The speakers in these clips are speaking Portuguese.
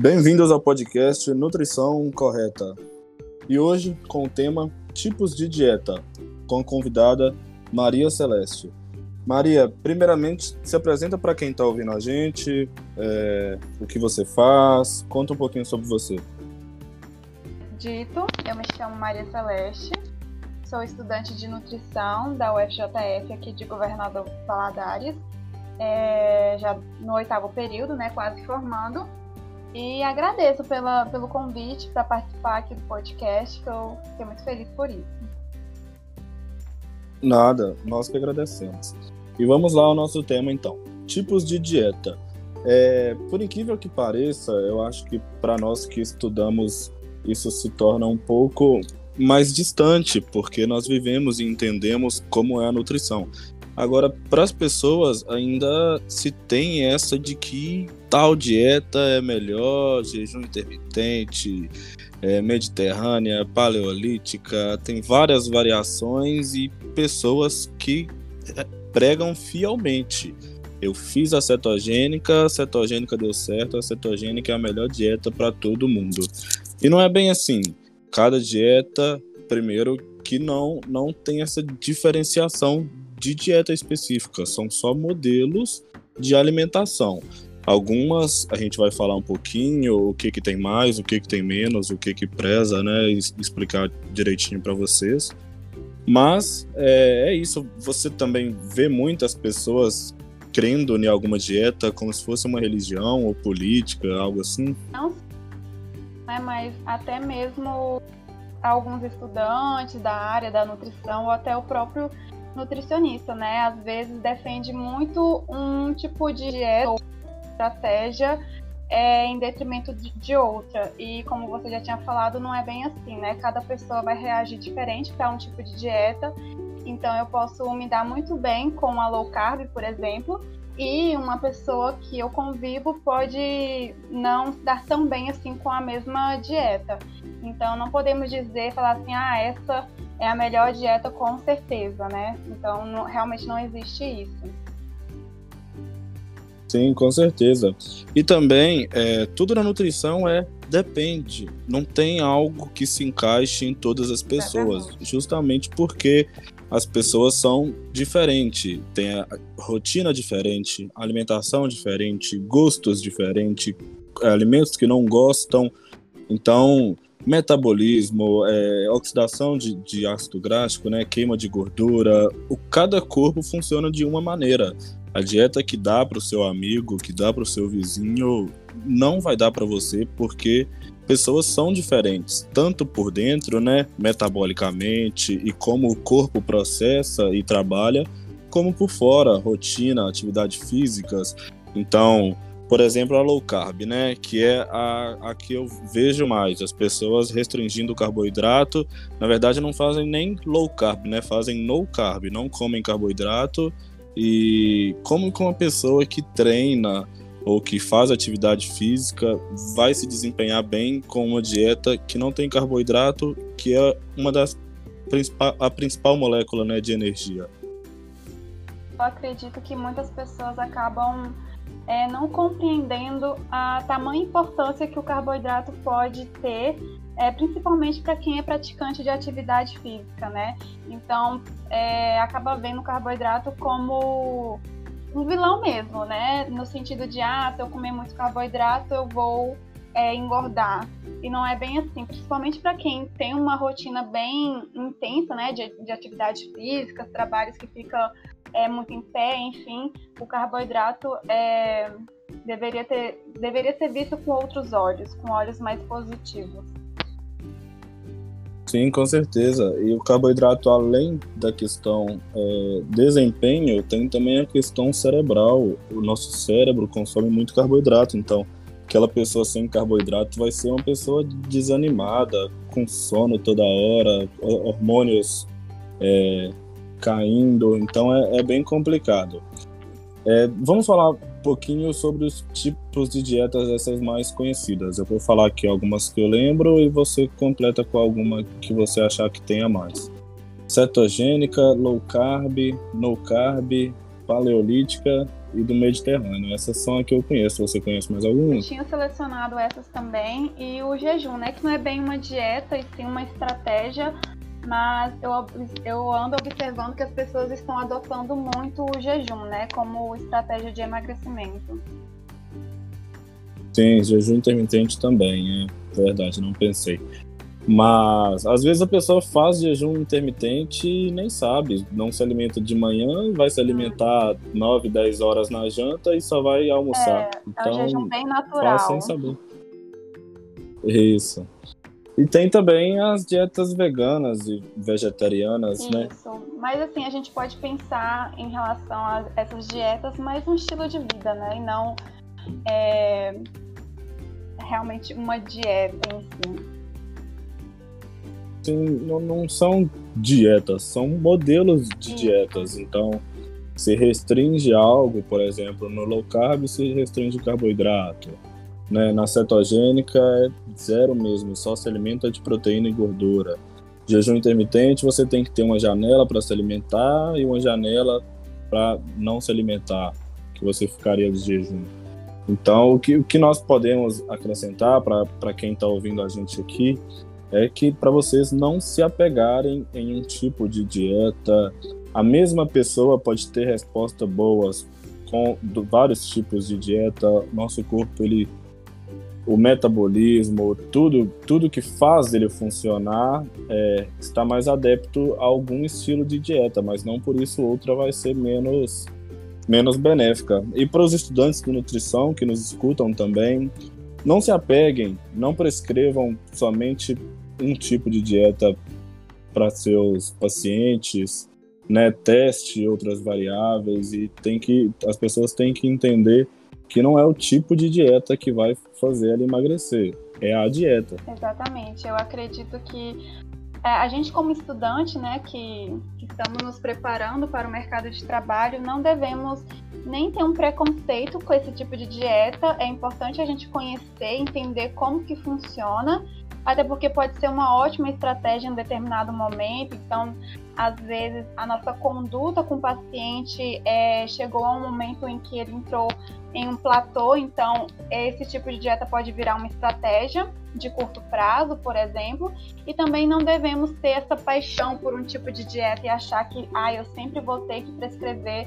Bem-vindos ao podcast Nutrição Correta. E hoje com o tema Tipos de Dieta, com a convidada Maria Celeste. Maria, primeiramente, se apresenta para quem está ouvindo a gente, é, o que você faz, conta um pouquinho sobre você. Dito, eu me chamo Maria Celeste, sou estudante de nutrição da UFJF aqui de Governador Valadares, é, já no oitavo período, né, quase formando, e agradeço pela, pelo convite para participar aqui do podcast, que eu fiquei muito feliz por isso. Nada, nós que agradecemos. E vamos lá ao nosso tema então: tipos de dieta. É, por incrível que pareça, eu acho que para nós que estudamos isso se torna um pouco mais distante, porque nós vivemos e entendemos como é a nutrição. Agora, para as pessoas, ainda se tem essa de que tal dieta é melhor, jejum intermitente, é, mediterrânea, paleolítica, tem várias variações e pessoas que é, pregam fielmente. Eu fiz a cetogênica, a cetogênica deu certo, a cetogênica é a melhor dieta para todo mundo. E não é bem assim. Cada dieta, primeiro, que não, não tem essa diferenciação de dieta específica, são só modelos de alimentação. Algumas a gente vai falar um pouquinho o que que tem mais, o que que tem menos, o que que preza, né, explicar direitinho para vocês. Mas é, é, isso, você também vê muitas pessoas crendo em alguma dieta como se fosse uma religião ou política, algo assim? Não, né, mas até mesmo alguns estudantes da área da nutrição ou até o próprio nutricionista, né? Às vezes defende muito um tipo de dieta ou estratégia é, em detrimento de, de, outra. E como você já tinha falado, não é bem assim, né? Cada pessoa vai reagir diferente para um tipo de dieta. Então eu posso me dar muito bem com a low carb, por exemplo, e uma pessoa que eu convivo pode não dar tão bem assim com a mesma dieta. Então não podemos dizer, falar assim, ah, essa é a melhor dieta com certeza, né? Então não, realmente não existe isso. Sim, com certeza. E também, é, tudo na nutrição é depende. Não tem algo que se encaixe em todas as pessoas. Justamente porque as pessoas são diferentes. Tem rotina diferente, alimentação diferente, gostos diferentes, alimentos que não gostam. Então, metabolismo, é, oxidação de, de, ácido gráfico, né, queima de gordura, o, cada corpo funciona de uma maneira. A dieta que dá para o seu amigo, que dá para o seu vizinho, não vai dar para você porque pessoas são diferentes, tanto por dentro, né, metabolicamente e como o corpo processa e trabalha, como por fora, rotina, atividades físicas. Então, por exemplo, a low carb, né? Que é a, a que eu vejo mais. As pessoas restringindo o carboidrato, na verdade, não fazem nem low carb, né? Fazem no carb, não comem carboidrato. E como que uma pessoa que treina ou que faz atividade física vai se desempenhar bem com uma dieta que não tem carboidrato, que é uma das a principal molécula né, de energia? Eu acredito que muitas pessoas acabam é, não compreendendo a tamanha importância que o carboidrato pode ter, é, principalmente para quem é praticante de atividade física, né? Então, é, acaba vendo o carboidrato como um vilão mesmo, né? No sentido de, ah, se eu comer muito carboidrato, eu vou é, engordar. E não é bem assim, principalmente para quem tem uma rotina bem intensa, né? De, de atividades físicas, trabalhos que fica é, muito em pé, enfim, o carboidrato é, deveria, ter, deveria ser visto com outros olhos, com olhos mais positivos. Sim, com certeza. E o carboidrato, além da questão é, desempenho, tem também a questão cerebral. O nosso cérebro consome muito carboidrato, então aquela pessoa sem carboidrato vai ser uma pessoa desanimada, com sono toda hora, hormônios é, caindo, então é, é bem complicado. É, vamos falar um pouquinho sobre os tipos de dietas essas mais conhecidas. Eu vou falar aqui algumas que eu lembro e você completa com alguma que você achar que tenha mais. Cetogênica, low carb, no carb, paleolítica e do Mediterrâneo. Essas são as que eu conheço. Você conhece mais alguma? Eu tinha selecionado essas também e o jejum, né? Que não é bem uma dieta e sim uma estratégia, mas eu, eu ando observando que as pessoas estão adotando muito o jejum, né? Como estratégia de emagrecimento. Sim, jejum intermitente também, é verdade, não pensei. Mas às vezes a pessoa faz jejum intermitente e nem sabe, não se alimenta de manhã, vai se alimentar 9, 10 horas na janta e só vai almoçar. É, então, é um jejum bem natural. Faz sem saber. Isso. E tem também as dietas veganas e vegetarianas, Isso. né? Isso. Mas assim, a gente pode pensar em relação a essas dietas mais um estilo de vida, né? E não é, realmente uma dieta em si assim, não, não são dietas, são modelos de dietas. Então, se restringe algo, por exemplo, no low carb se restringe carboidrato. Né? Na cetogênica é zero mesmo, só se alimenta de proteína e gordura. Jejum intermitente, você tem que ter uma janela para se alimentar e uma janela para não se alimentar, que você ficaria de jejum. Então, o que, o que nós podemos acrescentar para quem está ouvindo a gente aqui é que para vocês não se apegarem em um tipo de dieta. A mesma pessoa pode ter respostas boas com do, vários tipos de dieta. Nosso corpo, ele, o metabolismo, tudo, tudo que faz ele funcionar é, está mais adepto a algum estilo de dieta, mas não por isso outra vai ser menos menos benéfica. E para os estudantes de nutrição que nos escutam também, não se apeguem, não prescrevam somente um tipo de dieta para seus pacientes, né? Teste outras variáveis e tem que as pessoas têm que entender que não é o tipo de dieta que vai fazer ela emagrecer, é a dieta. Exatamente. Eu acredito que é, a gente como estudante, né, que, que, estamos nos preparando para o mercado de trabalho, não devemos nem ter um preconceito com esse tipo de dieta. É importante a gente conhecer, entender como que funciona até porque pode ser uma ótima estratégia em determinado momento. Então, às vezes, a nossa conduta com o paciente é, chegou a um momento em que ele entrou em um platô, então esse tipo de dieta pode virar uma estratégia de curto prazo, por exemplo, e também não devemos ter essa paixão por um tipo de dieta e achar que, ah, eu sempre vou ter que prescrever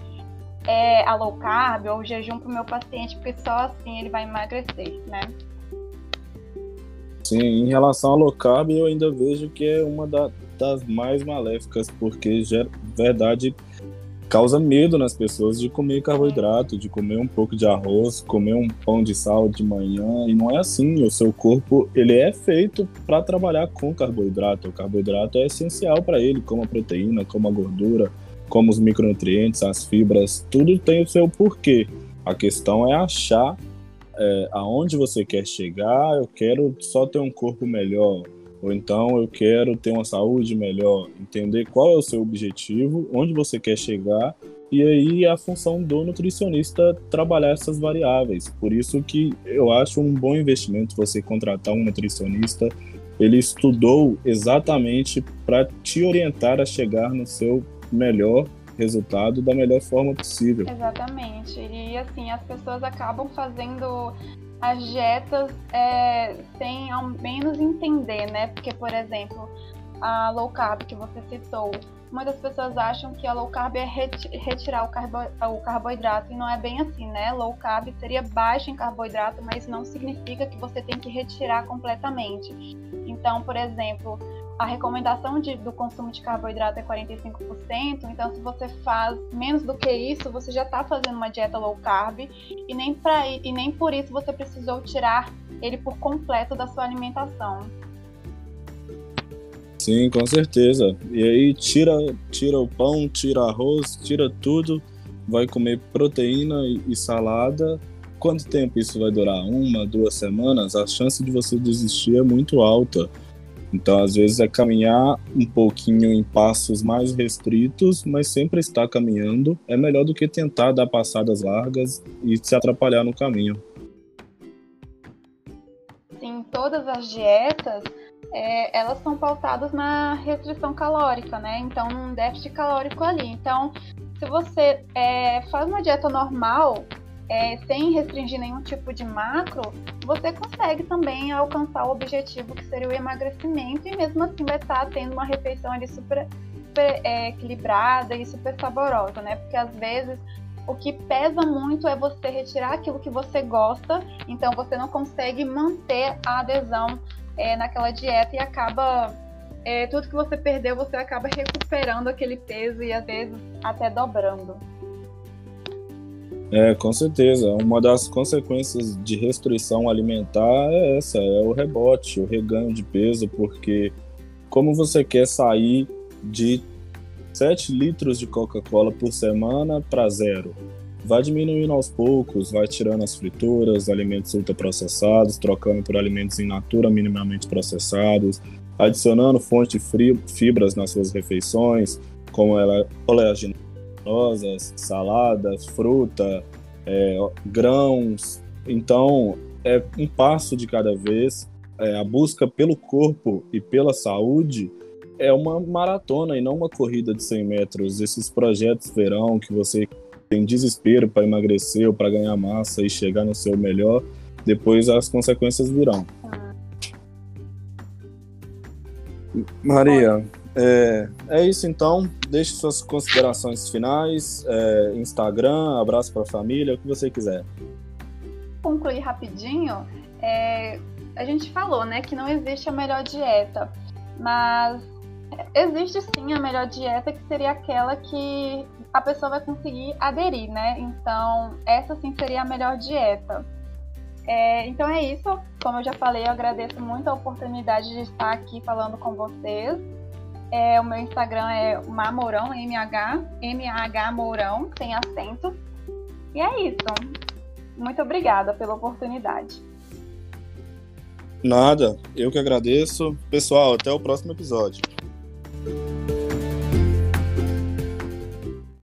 é, a low carb ou jejum para o meu paciente, porque só assim ele vai emagrecer, né? Sim, em relação ao low carb, eu ainda vejo que é uma da, das mais maléficas, porque, já, verdade, causa medo nas pessoas de comer carboidrato, de comer um pouco de arroz, comer um pão de sal de manhã, e não é assim. O seu corpo, ele é feito para trabalhar com carboidrato. O carboidrato é essencial para ele, como a proteína, como a gordura, como os micronutrientes, as fibras, tudo tem o seu porquê. A questão é achar é, aonde você quer chegar, eu quero só ter um corpo melhor, ou então eu quero ter uma saúde melhor, entender qual é o seu objetivo, onde você quer chegar, e aí a função do nutricionista trabalhar essas variáveis. Por isso que eu acho um bom investimento você contratar um nutricionista. Ele estudou exatamente para te orientar a chegar no seu melhor resultado da melhor forma possível. Exatamente. E assim, as pessoas acabam fazendo as dietas é, sem ao menos entender, né? Porque, por exemplo, a low carb que você citou, muitas pessoas acham que a low carb é retirar o, carbo o carboidrato e não é bem assim, né? Low carb seria baixo em carboidrato, mas não significa que você tem que retirar completamente. Então, por exemplo, a recomendação de, do consumo de carboidrato é 45%, então se você faz menos do que isso, você já está fazendo uma dieta low carb e nem, pra, e nem por isso você precisou tirar ele por completo da sua alimentação. Sim, com certeza. E aí tira, tira o pão, tira arroz, tira tudo, vai comer proteína e, e salada. Quanto tempo isso vai durar? Uma, duas semanas? A chance de você desistir é muito alta. Então, às vezes, é caminhar um pouquinho em passos mais restritos, mas sempre estar caminhando é melhor do que tentar dar passadas largas e se atrapalhar no caminho. Sim, todas as dietas, é, elas são pautadas na restrição calórica, né? Então, num déficit calórico ali. Então, se você é, faz uma dieta normal, é, sem restringir nenhum tipo de macro, você consegue também alcançar o objetivo que seria o emagrecimento e mesmo assim vai estar tendo uma refeição ali super, super é, equilibrada e super saborosa, né? Porque às vezes o que pesa muito é você retirar aquilo que você gosta, então você não consegue manter a adesão é, naquela dieta e acaba é, tudo que você perdeu você acaba recuperando aquele peso e às vezes até dobrando. É, com certeza. Uma das consequências de restrição alimentar é essa, é o rebote, o reganho de peso, porque como você quer sair de 7 litros de Coca-Cola por semana para zero? Vai diminuindo aos poucos, vai tirando as frituras, alimentos ultraprocessados, trocando por alimentos in natura minimamente processados, adicionando fontes de fibras nas suas refeições, como oleaginosas, saladas, fruta, é, grãos. Então, é um passo de cada vez. É, a busca pelo corpo e pela saúde é uma maratona e não uma corrida de 100 metros. Esses projetos verão que você tem desespero para emagrecer ou para ganhar massa e chegar no seu melhor, depois as consequências virão. Maria, é, é isso então. Deixe suas considerações finais. É, Instagram, abraço para a família, o que você quiser. Concluir rapidinho. É, a gente falou, né, que não existe a melhor dieta, mas existe sim a melhor dieta que seria aquela que a pessoa vai conseguir aderir, né? Então, essa sim seria a melhor dieta. É, então é isso. Como eu já falei, eu agradeço muito a oportunidade de estar aqui falando com vocês. É, o meu Instagram é Mamourão, M-H, M-A-H Mourão, sem acento. E é isso. Muito obrigada pela oportunidade. Nada, eu que agradeço. Pessoal, até o próximo episódio.